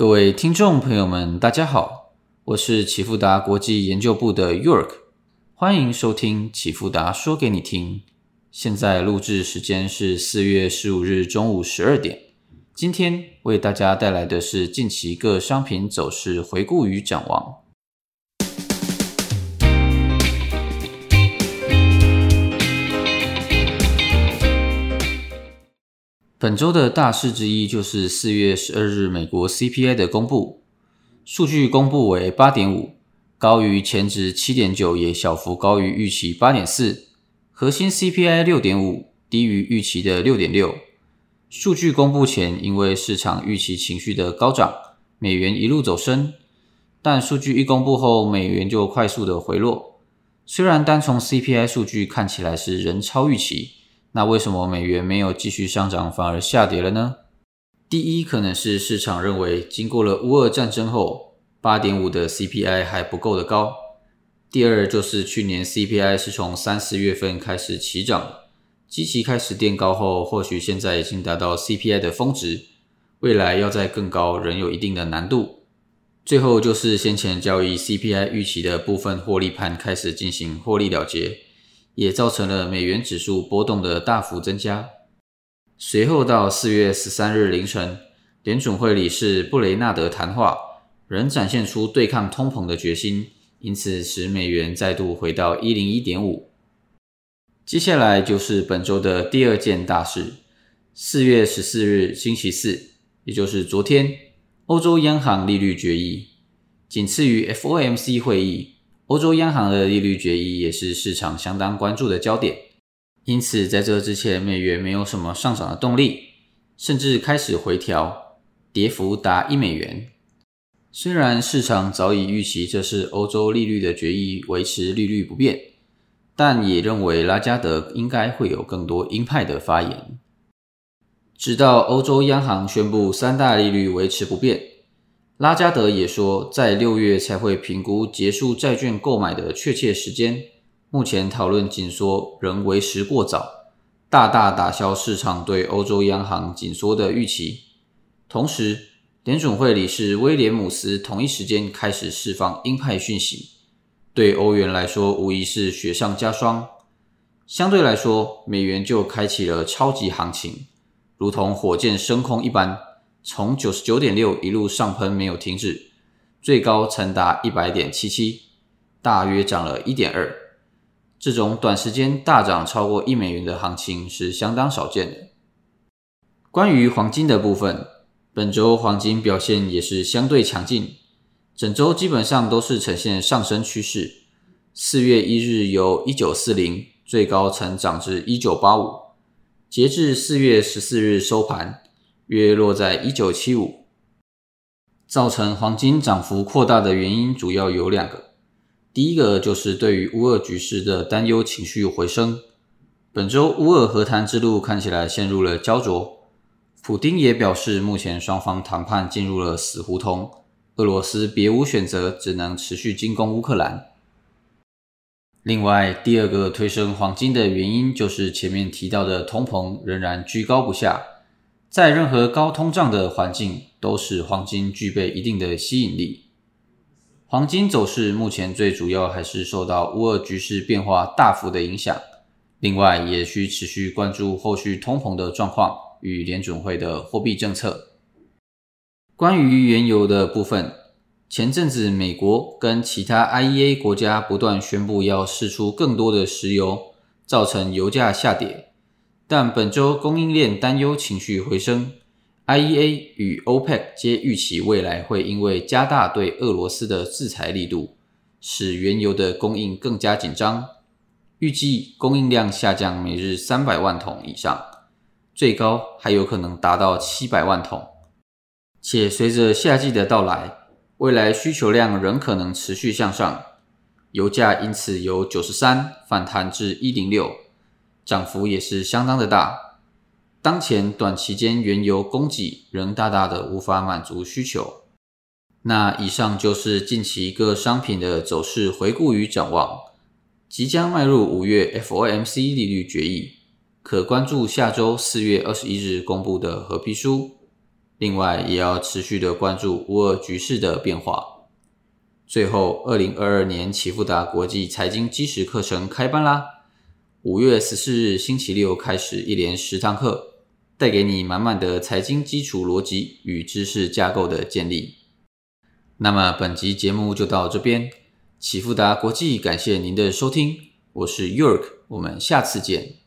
各位听众朋友们，大家好，我是启富达国际研究部的 York，欢迎收听启富达说给你听。现在录制时间是四月十五日中午十二点。今天为大家带来的是近期各商品走势回顾与展望。本周的大事之一就是四月十二日美国 CPI 的公布，数据公布为八点五，高于前值七点九，也小幅高于预期八点四。核心 CPI 六点五，低于预期的六点六。数据公布前，因为市场预期情绪的高涨，美元一路走升，但数据一公布后，美元就快速的回落。虽然单从 CPI 数据看起来是人超预期。那为什么美元没有继续上涨，反而下跌了呢？第一，可能是市场认为经过了乌俄战争后，八点五的 CPI 还不够的高。第二，就是去年 CPI 是从三四月份开始起涨，基期开始垫高后，或许现在已经达到 CPI 的峰值，未来要再更高仍有一定的难度。最后，就是先前交易 CPI 预期的部分获利盘开始进行获利了结。也造成了美元指数波动的大幅增加。随后到四月十三日凌晨，联准会理事布雷纳德谈话仍展现出对抗通膨的决心，因此使美元再度回到一零一点五。接下来就是本周的第二件大事：四月十四日星期四，也就是昨天，欧洲央行利率决议，仅次于 FOMC 会议。欧洲央行的利率决议也是市场相当关注的焦点，因此在这之前，美元没有什么上涨的动力，甚至开始回调，跌幅达一美元。虽然市场早已预期这是欧洲利率的决议维持利率不变，但也认为拉加德应该会有更多鹰派的发言。直到欧洲央行宣布三大利率维持不变。拉加德也说，在六月才会评估结束债券购买的确切时间。目前讨论紧缩仍为时过早，大大打消市场对欧洲央行紧缩的预期。同时，联准会理事威廉姆斯同一时间开始释放鹰派讯息，对欧元来说无疑是雪上加霜。相对来说，美元就开启了超级行情，如同火箭升空一般。从九十九点六一路上喷没有停止，最高曾达一百点七七，大约涨了一点二。这种短时间大涨超过一美元的行情是相当少见的。关于黄金的部分，本周黄金表现也是相对强劲，整周基本上都是呈现上升趋势。四月一日由一九四零最高曾涨至一九八五，截至四月十四日收盘。约落在一九七五，造成黄金涨幅扩大的原因主要有两个。第一个就是对于乌俄局势的担忧情绪回升，本周乌俄和谈之路看起来陷入了焦灼。普丁也表示，目前双方谈判进入了死胡同，俄罗斯别无选择，只能持续进攻乌克兰。另外，第二个推升黄金的原因就是前面提到的通膨仍然居高不下。在任何高通胀的环境，都使黄金具备一定的吸引力。黄金走势目前最主要还是受到乌俄局势变化大幅的影响，另外也需持续关注后续通膨的状况与联准会的货币政策。关于原油的部分，前阵子美国跟其他 IEA 国家不断宣布要释出更多的石油，造成油价下跌。但本周供应链担忧情绪回升，IEA 与 OPEC 皆预期未来会因为加大对俄罗斯的制裁力度，使原油的供应更加紧张。预计供应量下降每日三百万桶以上，最高还有可能达到七百万桶。且随着夏季的到来，未来需求量仍可能持续向上，油价因此由九十三反弹至一零六。涨幅也是相当的大。当前短期间原油供给仍大大的无法满足需求。那以上就是近期各商品的走势回顾与展望。即将迈入五月 FOMC 利率决议，可关注下周四月二十一日公布的合批书。另外，也要持续的关注乌俄局势的变化。最后，二零二二年启富达国际财经基石课程开班啦！五月十四日星期六开始，一连十堂课，带给你满满的财经基础逻辑与知识架构的建立。那么，本集节目就到这边。启富达国际感谢您的收听，我是 York，我们下次见。